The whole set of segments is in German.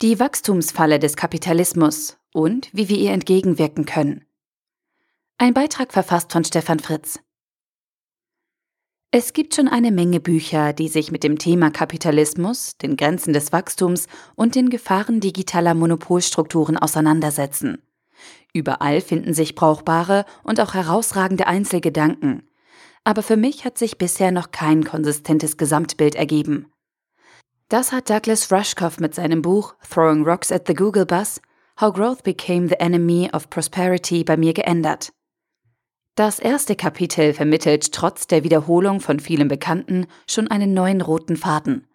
Die Wachstumsfalle des Kapitalismus und wie wir ihr entgegenwirken können. Ein Beitrag verfasst von Stefan Fritz. Es gibt schon eine Menge Bücher, die sich mit dem Thema Kapitalismus, den Grenzen des Wachstums und den Gefahren digitaler Monopolstrukturen auseinandersetzen. Überall finden sich brauchbare und auch herausragende Einzelgedanken. Aber für mich hat sich bisher noch kein konsistentes Gesamtbild ergeben. Das hat Douglas Rushkoff mit seinem Buch Throwing Rocks at the Google Bus How Growth Became the Enemy of Prosperity bei mir geändert. Das erste Kapitel vermittelt trotz der Wiederholung von vielem Bekannten schon einen neuen roten Faden.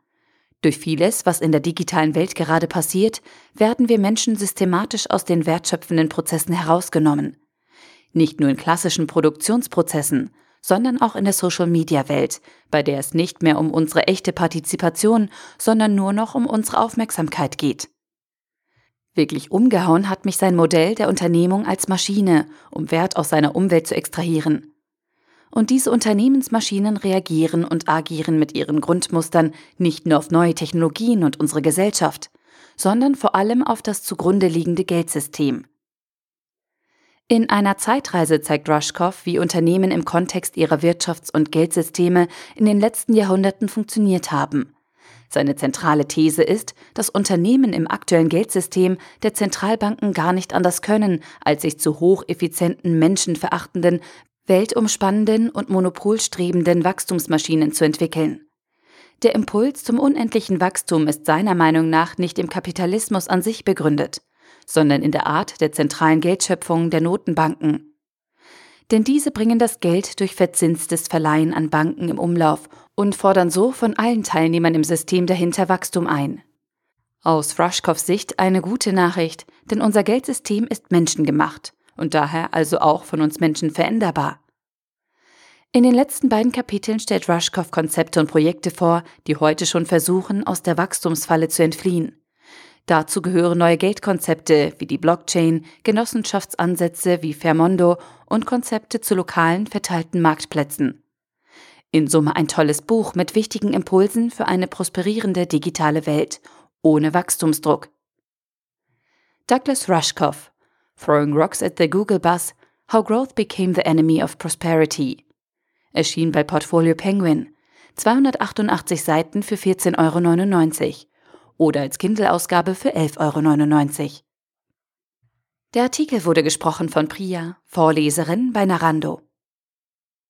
Durch vieles, was in der digitalen Welt gerade passiert, werden wir Menschen systematisch aus den wertschöpfenden Prozessen herausgenommen. Nicht nur in klassischen Produktionsprozessen, sondern auch in der Social-Media-Welt, bei der es nicht mehr um unsere echte Partizipation, sondern nur noch um unsere Aufmerksamkeit geht. Wirklich umgehauen hat mich sein Modell der Unternehmung als Maschine, um Wert aus seiner Umwelt zu extrahieren. Und diese Unternehmensmaschinen reagieren und agieren mit ihren Grundmustern nicht nur auf neue Technologien und unsere Gesellschaft, sondern vor allem auf das zugrunde liegende Geldsystem. In einer Zeitreise zeigt Rushkoff, wie Unternehmen im Kontext ihrer Wirtschafts- und Geldsysteme in den letzten Jahrhunderten funktioniert haben. Seine zentrale These ist, dass Unternehmen im aktuellen Geldsystem der Zentralbanken gar nicht anders können, als sich zu hocheffizienten, menschenverachtenden, weltumspannenden und monopolstrebenden Wachstumsmaschinen zu entwickeln. Der Impuls zum unendlichen Wachstum ist seiner Meinung nach nicht im Kapitalismus an sich begründet sondern in der Art der zentralen Geldschöpfung der Notenbanken. Denn diese bringen das Geld durch verzinstes Verleihen an Banken im Umlauf und fordern so von allen Teilnehmern im System dahinter Wachstum ein. Aus Rushkoffs Sicht eine gute Nachricht, denn unser Geldsystem ist menschengemacht und daher also auch von uns Menschen veränderbar. In den letzten beiden Kapiteln stellt Rushkoff Konzepte und Projekte vor, die heute schon versuchen, aus der Wachstumsfalle zu entfliehen. Dazu gehören neue Geldkonzepte wie die Blockchain, Genossenschaftsansätze wie Fairmondo und Konzepte zu lokalen verteilten Marktplätzen. In Summe ein tolles Buch mit wichtigen Impulsen für eine prosperierende digitale Welt ohne Wachstumsdruck. Douglas Rushkoff Throwing Rocks at the Google Bus How Growth Became the Enemy of Prosperity erschien bei Portfolio Penguin 288 Seiten für 14,99 Euro oder als Kindle-Ausgabe für 11,99 Euro. Der Artikel wurde gesprochen von Priya, Vorleserin bei Narando.